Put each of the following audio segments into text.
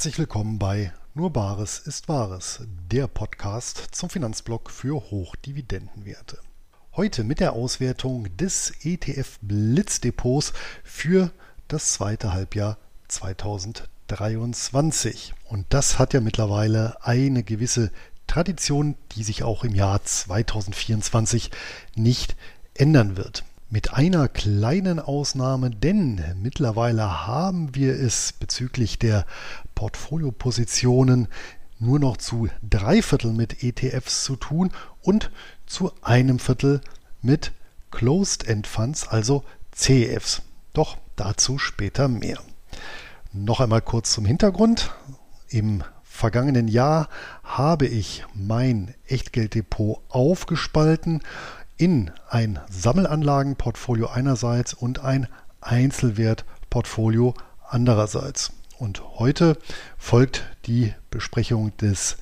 Herzlich willkommen bei Nur Bares ist Wahres, der Podcast zum Finanzblock für Hochdividendenwerte. Heute mit der Auswertung des ETF Blitzdepots für das zweite Halbjahr 2023. Und das hat ja mittlerweile eine gewisse Tradition, die sich auch im Jahr 2024 nicht ändern wird. Mit einer kleinen Ausnahme, denn mittlerweile haben wir es bezüglich der Portfoliopositionen nur noch zu drei Viertel mit ETFs zu tun und zu einem Viertel mit Closed-End Funds, also CEFs. Doch dazu später mehr. Noch einmal kurz zum Hintergrund. Im vergangenen Jahr habe ich mein Echtgelddepot aufgespalten in ein Sammelanlagenportfolio einerseits und ein Einzelwertportfolio andererseits. Und heute folgt die Besprechung des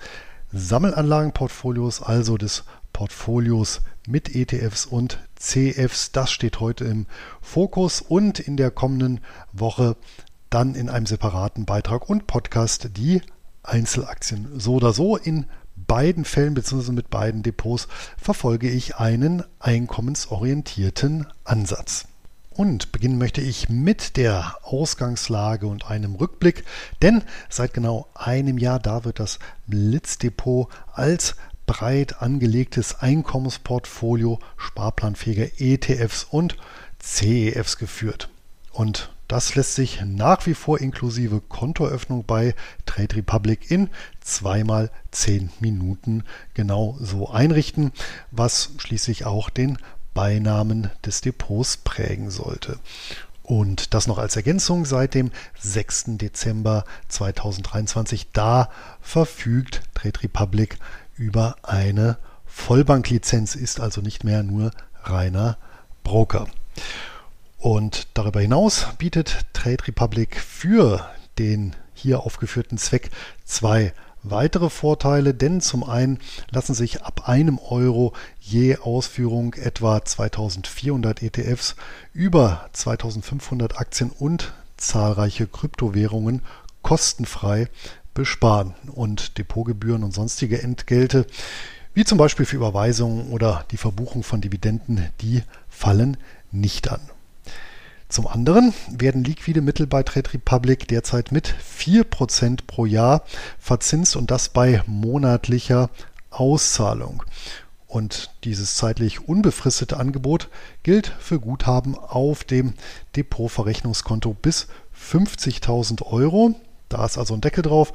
Sammelanlagenportfolios, also des Portfolios mit ETFs und CFs. Das steht heute im Fokus und in der kommenden Woche dann in einem separaten Beitrag und Podcast die Einzelaktien. So oder so in beiden Fällen bzw. mit beiden Depots verfolge ich einen einkommensorientierten Ansatz. Und beginnen möchte ich mit der Ausgangslage und einem Rückblick, denn seit genau einem Jahr, da wird das Blitzdepot als breit angelegtes Einkommensportfolio sparplanfähiger ETFs und CEFs geführt. Und das lässt sich nach wie vor inklusive Kontoöffnung bei Trade Republic in zweimal zehn Minuten genau so einrichten, was schließlich auch den Beinamen des Depots prägen sollte. Und das noch als Ergänzung seit dem 6. Dezember 2023. Da verfügt Trade Republic über eine Vollbanklizenz, ist also nicht mehr nur reiner Broker. Und darüber hinaus bietet Trade Republic für den hier aufgeführten Zweck zwei weitere Vorteile, denn zum einen lassen sich ab einem Euro je Ausführung etwa 2400 ETFs über 2500 Aktien und zahlreiche Kryptowährungen kostenfrei besparen und Depotgebühren und sonstige Entgelte, wie zum Beispiel für Überweisungen oder die Verbuchung von Dividenden, die fallen nicht an. Zum anderen werden liquide Mittel bei Trade Republic derzeit mit 4% pro Jahr verzinst und das bei monatlicher Auszahlung. Und dieses zeitlich unbefristete Angebot gilt für Guthaben auf dem Depotverrechnungskonto bis 50.000 Euro. Da ist also ein Deckel drauf.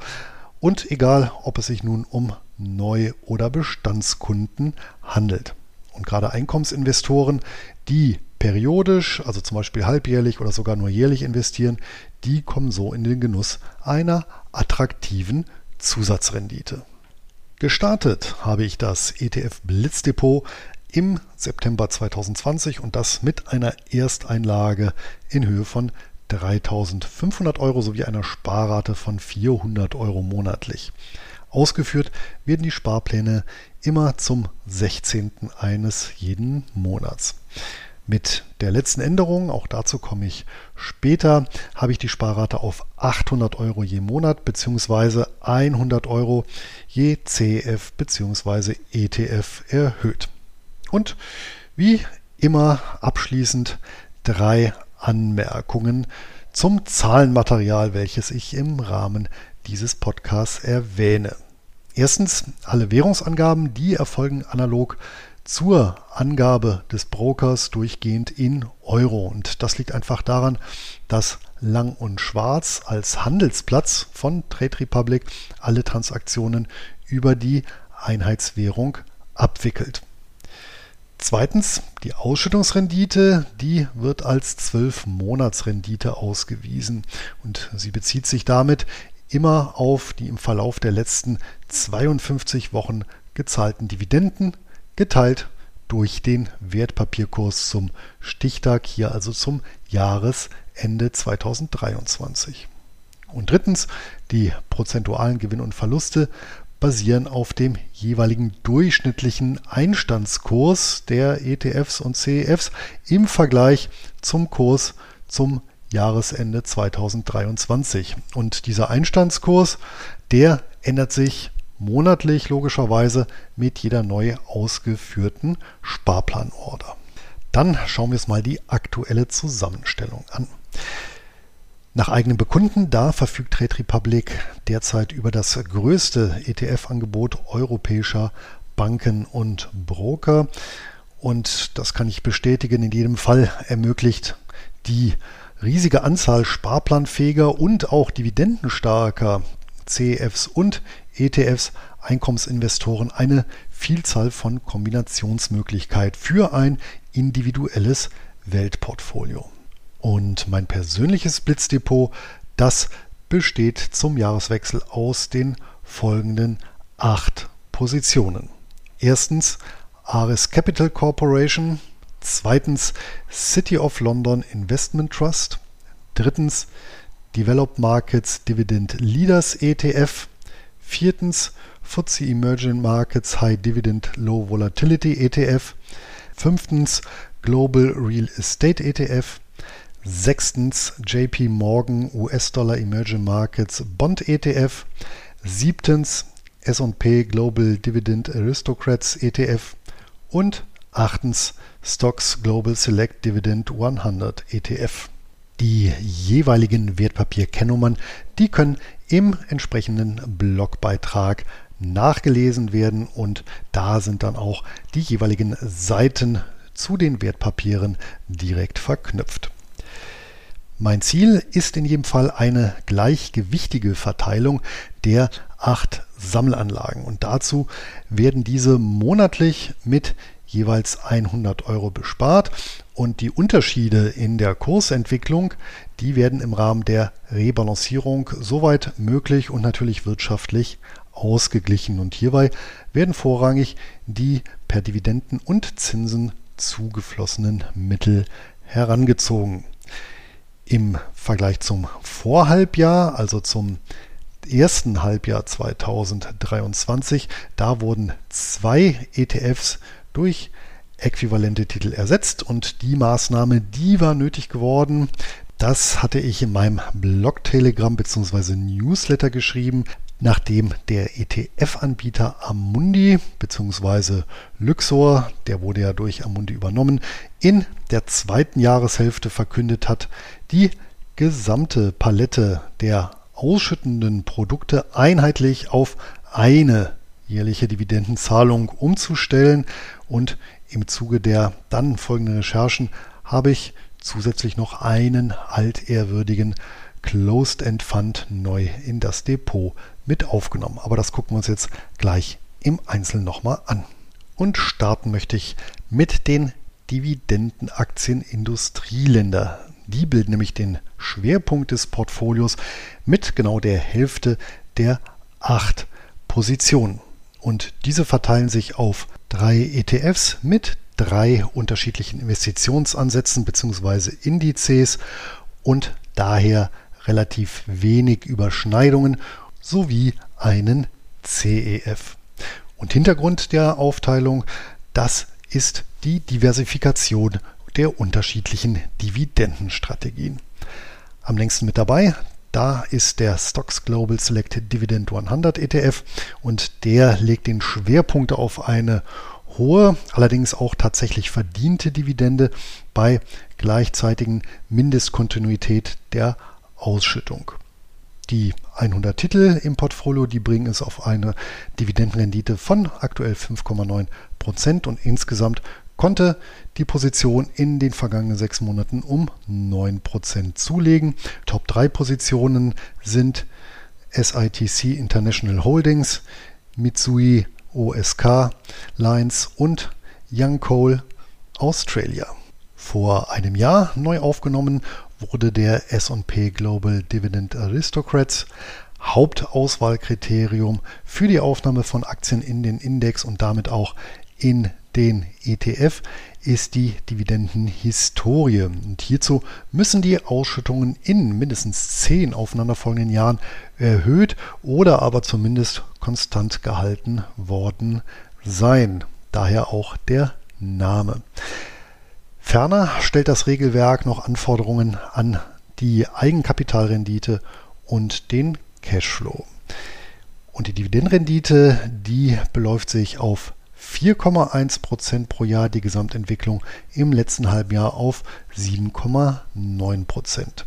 Und egal, ob es sich nun um Neu- oder Bestandskunden handelt. Und gerade Einkommensinvestoren, die periodisch, also zum Beispiel halbjährlich oder sogar nur jährlich investieren, die kommen so in den Genuss einer attraktiven Zusatzrendite. Gestartet habe ich das ETF Blitzdepot im September 2020 und das mit einer Ersteinlage in Höhe von 3500 Euro sowie einer Sparrate von 400 Euro monatlich. Ausgeführt werden die Sparpläne immer zum 16. eines jeden Monats. Mit der letzten Änderung, auch dazu komme ich später, habe ich die Sparrate auf 800 Euro je Monat bzw. 100 Euro je CF bzw. ETF erhöht. Und wie immer abschließend drei Anmerkungen zum Zahlenmaterial, welches ich im Rahmen dieses Podcasts erwähne. Erstens, alle Währungsangaben, die erfolgen analog zur Angabe des Brokers durchgehend in Euro. Und das liegt einfach daran, dass Lang und Schwarz als Handelsplatz von Trade Republic alle Transaktionen über die Einheitswährung abwickelt. Zweitens, die Ausschüttungsrendite, die wird als 12-Monatsrendite ausgewiesen und sie bezieht sich damit immer auf die im Verlauf der letzten 52 Wochen gezahlten Dividenden geteilt durch den Wertpapierkurs zum Stichtag, hier also zum Jahresende 2023. Und drittens, die prozentualen Gewinn und Verluste basieren auf dem jeweiligen durchschnittlichen Einstandskurs der ETFs und CEFs im Vergleich zum Kurs zum Jahresende 2023. Und dieser Einstandskurs, der ändert sich monatlich logischerweise mit jeder neu ausgeführten Sparplanorder. Dann schauen wir uns mal die aktuelle Zusammenstellung an. Nach eigenem Bekunden, da verfügt Trade Republic derzeit über das größte ETF-Angebot europäischer Banken und Broker. Und das kann ich bestätigen, in jedem Fall ermöglicht die riesige Anzahl sparplanfähiger und auch dividendenstarker CEFs und ETFs Einkommensinvestoren eine Vielzahl von Kombinationsmöglichkeiten für ein individuelles Weltportfolio. Und mein persönliches Blitzdepot, das besteht zum Jahreswechsel aus den folgenden acht Positionen. Erstens Ares Capital Corporation, zweitens City of London Investment Trust, drittens Developed Markets Dividend Leaders ETF, viertens FTSE Emerging Markets High Dividend Low Volatility ETF, fünftens Global Real Estate ETF, Sechstens JP Morgan US-Dollar Emerging Markets Bond ETF. Siebtens S&P Global Dividend Aristocrats ETF. Und achtens Stocks Global Select Dividend 100 ETF. Die jeweiligen Wertpapierkennnummern, die können im entsprechenden Blogbeitrag nachgelesen werden und da sind dann auch die jeweiligen Seiten zu den Wertpapieren direkt verknüpft. Mein Ziel ist in jedem Fall eine gleichgewichtige Verteilung der acht Sammelanlagen und dazu werden diese monatlich mit jeweils 100 Euro bespart und die Unterschiede in der Kursentwicklung, die werden im Rahmen der Rebalancierung soweit möglich und natürlich wirtschaftlich ausgeglichen und hierbei werden vorrangig die per Dividenden und Zinsen zugeflossenen Mittel herangezogen. Im Vergleich zum Vorhalbjahr, also zum ersten Halbjahr 2023, da wurden zwei ETFs durch äquivalente Titel ersetzt und die Maßnahme, die war nötig geworden. Das hatte ich in meinem Blog Telegram bzw. Newsletter geschrieben nachdem der ETF-Anbieter Amundi bzw. Luxor, der wurde ja durch Amundi übernommen, in der zweiten Jahreshälfte verkündet hat, die gesamte Palette der ausschüttenden Produkte einheitlich auf eine jährliche Dividendenzahlung umzustellen. Und im Zuge der dann folgenden Recherchen habe ich zusätzlich noch einen altehrwürdigen Closed-End Fund neu in das Depot mit aufgenommen. Aber das gucken wir uns jetzt gleich im Einzelnen nochmal an. Und starten möchte ich mit den Dividendenaktien Industrieländer. Die bilden nämlich den Schwerpunkt des Portfolios mit genau der Hälfte der acht Positionen. Und diese verteilen sich auf drei ETFs mit drei unterschiedlichen Investitionsansätzen bzw. Indizes und daher relativ wenig Überschneidungen sowie einen CEF. Und Hintergrund der Aufteilung, das ist die Diversifikation der unterschiedlichen Dividendenstrategien. Am längsten mit dabei, da ist der Stocks Global Select Dividend 100 ETF und der legt den Schwerpunkt auf eine hohe, allerdings auch tatsächlich verdiente Dividende bei gleichzeitigen Mindestkontinuität der Ausschüttung. Die 100 Titel im Portfolio, die bringen es auf eine Dividendenrendite von aktuell 5,9 Prozent und insgesamt konnte die Position in den vergangenen sechs Monaten um 9 Prozent zulegen. Top 3 Positionen sind SITC International Holdings, Mitsui OSK Lines und Young Coal Australia. Vor einem Jahr neu aufgenommen wurde der S&P Global Dividend Aristocrats Hauptauswahlkriterium für die Aufnahme von Aktien in den Index und damit auch in den ETF ist die Dividendenhistorie. Und hierzu müssen die Ausschüttungen in mindestens zehn aufeinanderfolgenden Jahren erhöht oder aber zumindest konstant gehalten worden sein. Daher auch der Name. Ferner stellt das Regelwerk noch Anforderungen an die Eigenkapitalrendite und den Cashflow. Und die Dividendenrendite, die beläuft sich auf 4,1 Prozent pro Jahr, die Gesamtentwicklung im letzten halben Jahr auf 7,9 Prozent.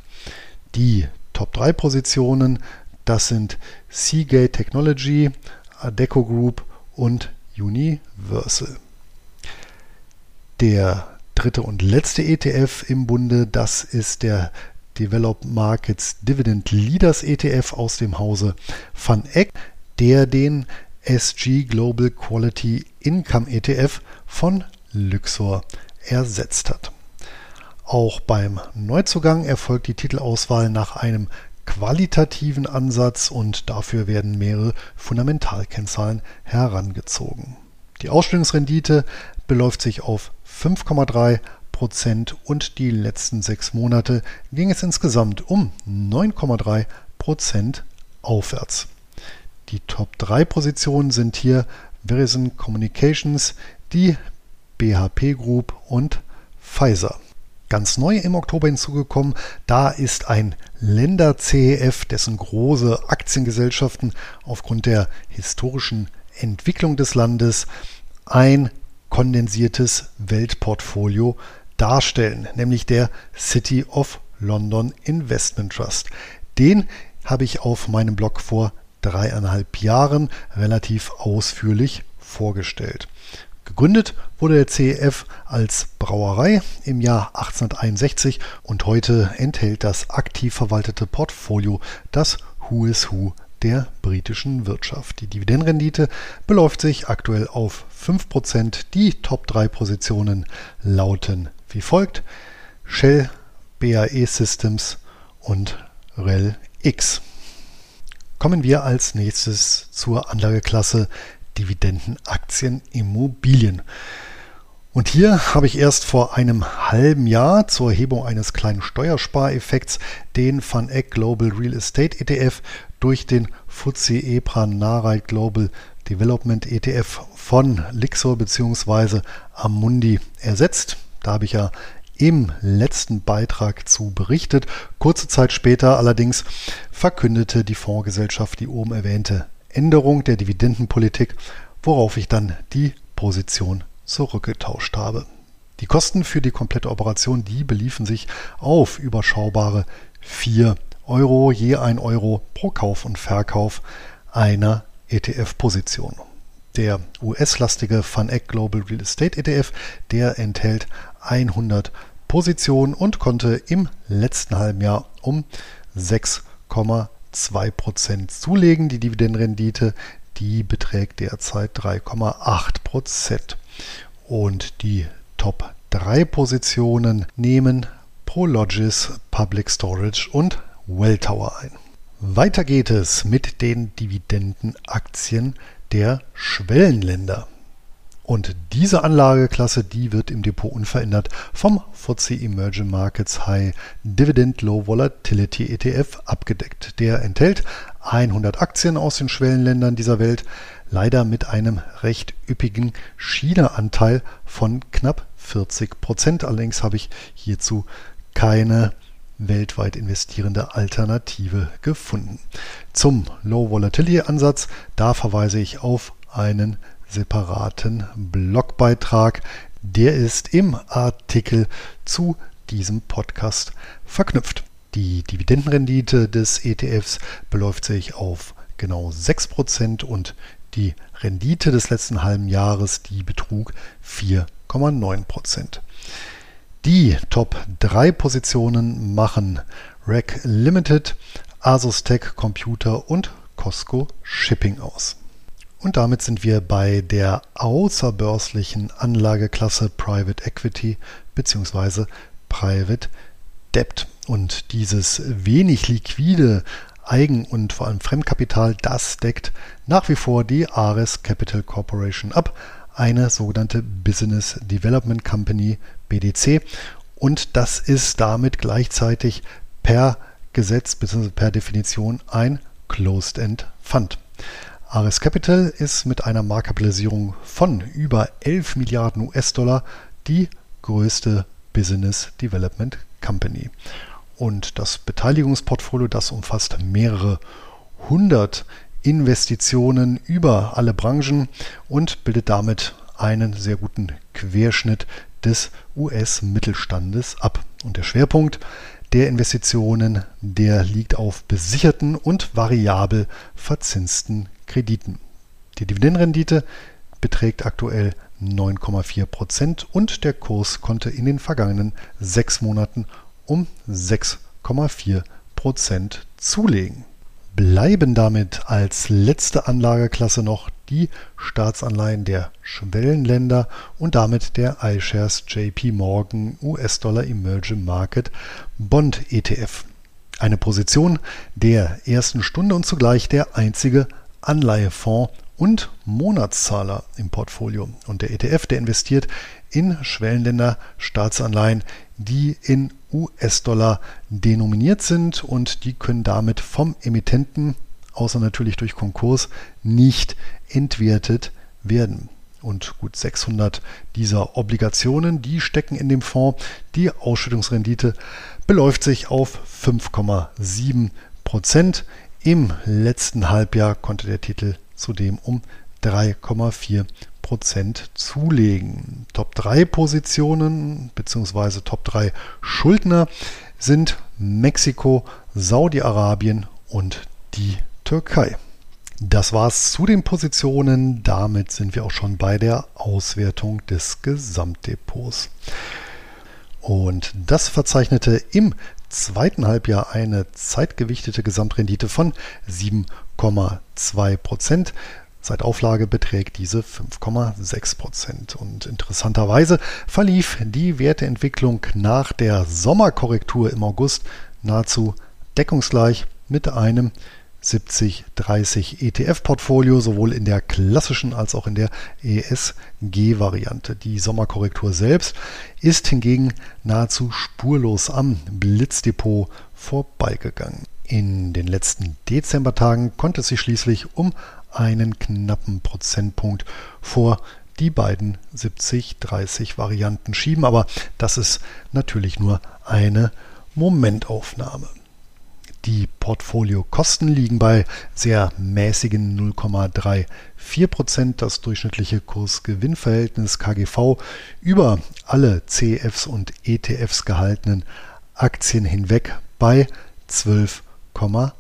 Die Top 3 Positionen, das sind Seagate Technology, Adeco Group und Universal. Der dritte und letzte ETF im Bunde, das ist der Developed Markets Dividend Leaders ETF aus dem Hause Van Eck der den SG Global Quality Income ETF von Luxor ersetzt hat. Auch beim Neuzugang erfolgt die Titelauswahl nach einem qualitativen Ansatz und dafür werden mehrere Fundamentalkennzahlen herangezogen. Die Ausstellungsrendite beläuft sich auf 5,3 Prozent und die letzten sechs Monate ging es insgesamt um 9,3 Prozent aufwärts. Die Top 3 Positionen sind hier Verizon Communications, die BHP Group und Pfizer. Ganz neu im Oktober hinzugekommen, da ist ein Länder-CEF, dessen große Aktiengesellschaften aufgrund der historischen Entwicklung des Landes ein kondensiertes Weltportfolio darstellen, nämlich der City of London Investment Trust. Den habe ich auf meinem Blog vor dreieinhalb Jahren relativ ausführlich vorgestellt. Gegründet wurde der CEF als Brauerei im Jahr 1861 und heute enthält das aktiv verwaltete Portfolio das Who is Who der britischen Wirtschaft. Die Dividendenrendite beläuft sich aktuell auf 5%. Die Top 3 Positionen lauten wie folgt: Shell, BAE Systems und REL X. Kommen wir als nächstes zur Anlageklasse Dividendenaktien Immobilien. Und hier habe ich erst vor einem halben Jahr zur Erhebung eines kleinen Steuerspareffekts den Van Eck Global Real Estate ETF durch den FTSE EPRA Nareit Global Development ETF von Lixor bzw. Amundi ersetzt. Da habe ich ja im letzten Beitrag zu berichtet. Kurze Zeit später allerdings verkündete die Fondsgesellschaft die oben erwähnte Änderung der Dividendenpolitik, worauf ich dann die Position zurückgetauscht habe. Die Kosten für die komplette Operation, die beliefen sich auf überschaubare 4 Euro, je 1 Euro pro Kauf und Verkauf einer ETF-Position. Der US-lastige Van Eck Global Real Estate ETF, der enthält 100 Positionen und konnte im letzten halben Jahr um 6,2 Prozent zulegen. Die Dividendenrendite, die beträgt derzeit 3,8 Prozent. Und die Top 3 Positionen nehmen Prologis, Public Storage und Welltower ein. Weiter geht es mit den Dividendenaktien der Schwellenländer. Und diese Anlageklasse, die wird im Depot unverändert vom FTSE Emerging Markets High Dividend Low Volatility ETF abgedeckt. Der enthält 100 Aktien aus den Schwellenländern dieser Welt, leider mit einem recht üppigen China-Anteil von knapp 40 Prozent. Allerdings habe ich hierzu keine weltweit investierende Alternative gefunden. Zum Low Volatility Ansatz, da verweise ich auf einen separaten Blogbeitrag. Der ist im Artikel zu diesem Podcast verknüpft. Die Dividendenrendite des ETFs beläuft sich auf genau 6% und die Rendite des letzten halben Jahres, die betrug 4,9%. Die Top 3 Positionen machen Rack Limited, Asus Tech Computer und Costco Shipping aus. Und damit sind wir bei der außerbörslichen Anlageklasse Private Equity bzw. Private Debt. Und dieses wenig liquide Eigen- und vor allem Fremdkapital, das deckt nach wie vor die Ares Capital Corporation ab, eine sogenannte Business Development Company BDC. Und das ist damit gleichzeitig per Gesetz bzw. per Definition ein Closed-End Fund. Ares Capital ist mit einer Marktkapitalisierung von über 11 Milliarden US-Dollar die größte Business Development Company. Und das Beteiligungsportfolio, das umfasst mehrere hundert Investitionen über alle Branchen und bildet damit einen sehr guten Querschnitt des US-Mittelstandes ab. Und der Schwerpunkt der Investitionen, der liegt auf besicherten und variabel verzinsten Krediten. Die Dividendenrendite beträgt aktuell 9,4 Prozent und der Kurs konnte in den vergangenen sechs Monaten um 6,4 Prozent zulegen. Bleiben damit als letzte Anlageklasse noch die Staatsanleihen der Schwellenländer und damit der iShares JP Morgan US-Dollar Emerging Market Bond ETF. Eine Position der ersten Stunde und zugleich der einzige Anleihefonds und Monatszahler im Portfolio. Und der ETF, der investiert in Schwellenländer Staatsanleihen, die in US-Dollar denominiert sind und die können damit vom Emittenten, außer natürlich durch Konkurs, nicht entwertet werden. Und gut 600 dieser Obligationen, die stecken in dem Fonds. Die Ausschüttungsrendite beläuft sich auf 5,7 Prozent. Im letzten Halbjahr konnte der Titel zudem um 3,4 Prozent zulegen. Top 3 Positionen bzw. Top 3 Schuldner sind Mexiko, Saudi-Arabien und die Türkei. Das war's zu den Positionen. Damit sind wir auch schon bei der Auswertung des Gesamtdepots. Und das verzeichnete im zweiten Halbjahr eine zeitgewichtete Gesamtrendite von 7,2 Prozent. Seit Auflage beträgt diese 5,6 Prozent. Und interessanterweise verlief die Werteentwicklung nach der Sommerkorrektur im August nahezu deckungsgleich mit einem 70-30 ETF-Portfolio, sowohl in der klassischen als auch in der ESG-Variante. Die Sommerkorrektur selbst ist hingegen nahezu spurlos am Blitzdepot vorbeigegangen. In den letzten Dezembertagen konnte es sich schließlich um einen knappen Prozentpunkt vor die beiden 70-30 Varianten schieben, aber das ist natürlich nur eine Momentaufnahme. Die Portfoliokosten liegen bei sehr mäßigen 0,34 Prozent. Das durchschnittliche Kurs-Gewinn-Verhältnis KGV über alle CFs und ETFs gehaltenen Aktien hinweg bei 12,8.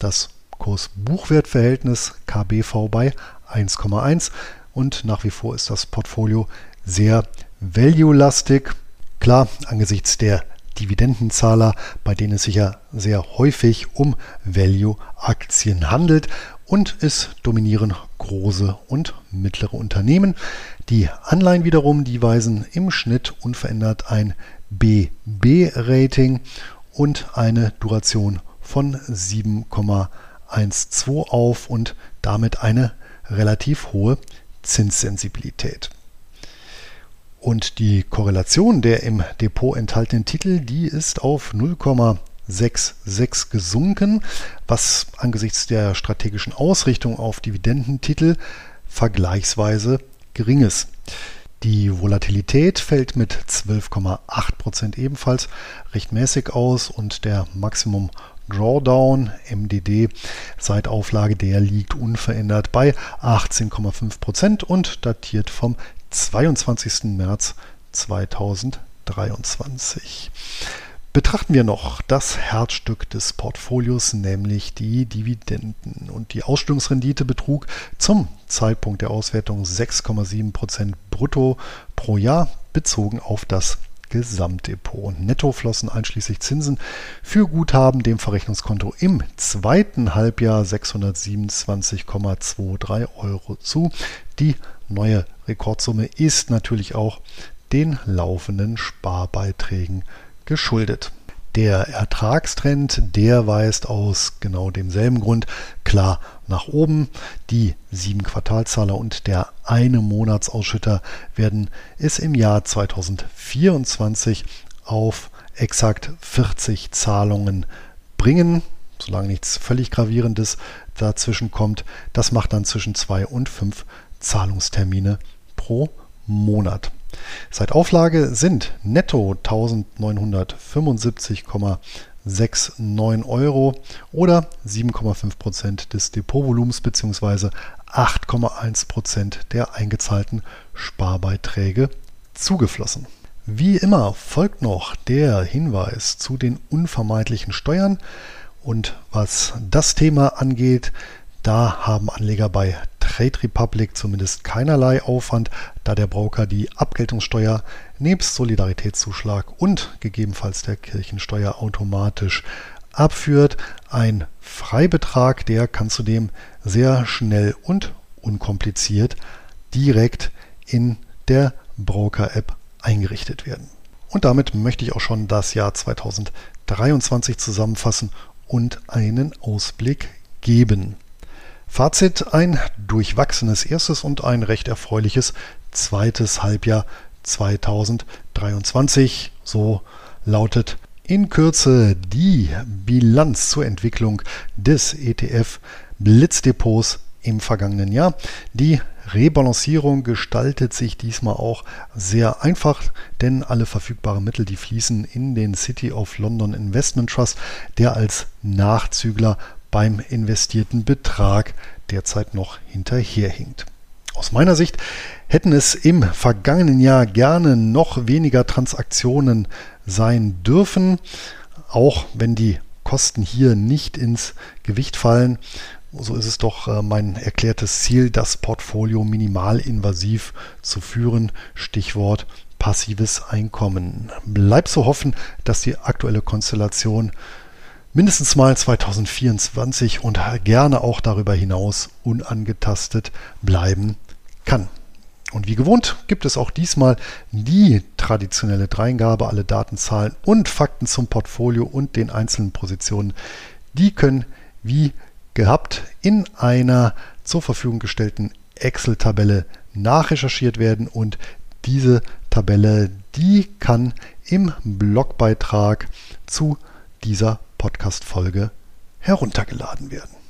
Das Kurs-Buchwert-Verhältnis KBV bei 1,1 und nach wie vor ist das Portfolio sehr value-lastig. Klar, angesichts der Dividendenzahler, bei denen es sich ja sehr häufig um Value-Aktien handelt und es dominieren große und mittlere Unternehmen. Die Anleihen wiederum, die weisen im Schnitt unverändert ein BB-Rating und eine Duration von 7,12 auf und damit eine relativ hohe Zinssensibilität. Und die Korrelation der im Depot enthaltenen Titel, die ist auf 0,66 gesunken, was angesichts der strategischen Ausrichtung auf Dividendentitel vergleichsweise gering ist. Die Volatilität fällt mit 12,8% ebenfalls recht mäßig aus und der Maximum Drawdown MDD seit Auflage der liegt unverändert bei 18,5% und datiert vom 22. März 2023. Betrachten wir noch das Herzstück des Portfolios, nämlich die Dividenden. Und die Ausstellungsrendite betrug zum Zeitpunkt der Auswertung 6,7% brutto pro Jahr bezogen auf das Gesamtdepot. Und netto flossen einschließlich Zinsen für Guthaben dem Verrechnungskonto im zweiten Halbjahr 627,23 Euro zu. Die neue Rekordsumme ist natürlich auch den laufenden Sparbeiträgen geschuldet. Der Ertragstrend, der weist aus genau demselben Grund klar nach oben. Die sieben Quartalzahler und der eine Monatsausschütter werden es im Jahr 2024 auf exakt 40 Zahlungen bringen, solange nichts völlig Gravierendes dazwischen kommt. Das macht dann zwischen zwei und fünf Zahlungstermine pro Monat. Seit Auflage sind netto 1975,69 Euro oder 7,5 Prozent des Depotvolumens bzw. 8,1 Prozent der eingezahlten Sparbeiträge zugeflossen. Wie immer folgt noch der Hinweis zu den unvermeidlichen Steuern. Und was das Thema angeht, da haben Anleger bei Trade Republic zumindest keinerlei Aufwand, da der Broker die Abgeltungssteuer nebst Solidaritätszuschlag und gegebenenfalls der Kirchensteuer automatisch abführt. Ein Freibetrag, der kann zudem sehr schnell und unkompliziert direkt in der Broker-App eingerichtet werden. Und damit möchte ich auch schon das Jahr 2023 zusammenfassen und einen Ausblick geben. Fazit, ein durchwachsenes erstes und ein recht erfreuliches zweites Halbjahr 2023. So lautet in Kürze die Bilanz zur Entwicklung des ETF Blitzdepots im vergangenen Jahr. Die Rebalancierung gestaltet sich diesmal auch sehr einfach, denn alle verfügbaren Mittel, die fließen in den City of London Investment Trust, der als Nachzügler beim investierten Betrag derzeit noch hinterherhinkt. Aus meiner Sicht hätten es im vergangenen Jahr gerne noch weniger Transaktionen sein dürfen, auch wenn die Kosten hier nicht ins Gewicht fallen so ist es doch äh, mein erklärtes Ziel, das Portfolio minimalinvasiv zu führen. Stichwort passives Einkommen. Bleibt zu hoffen, dass die aktuelle Konstellation mindestens mal 2024 und gerne auch darüber hinaus unangetastet bleiben kann. Und wie gewohnt gibt es auch diesmal die traditionelle Dreingabe, alle Daten, Zahlen und Fakten zum Portfolio und den einzelnen Positionen. Die können wie gehabt in einer zur Verfügung gestellten Excel-Tabelle nachrecherchiert werden und diese Tabelle, die kann im Blogbeitrag zu dieser Podcast-Folge heruntergeladen werden.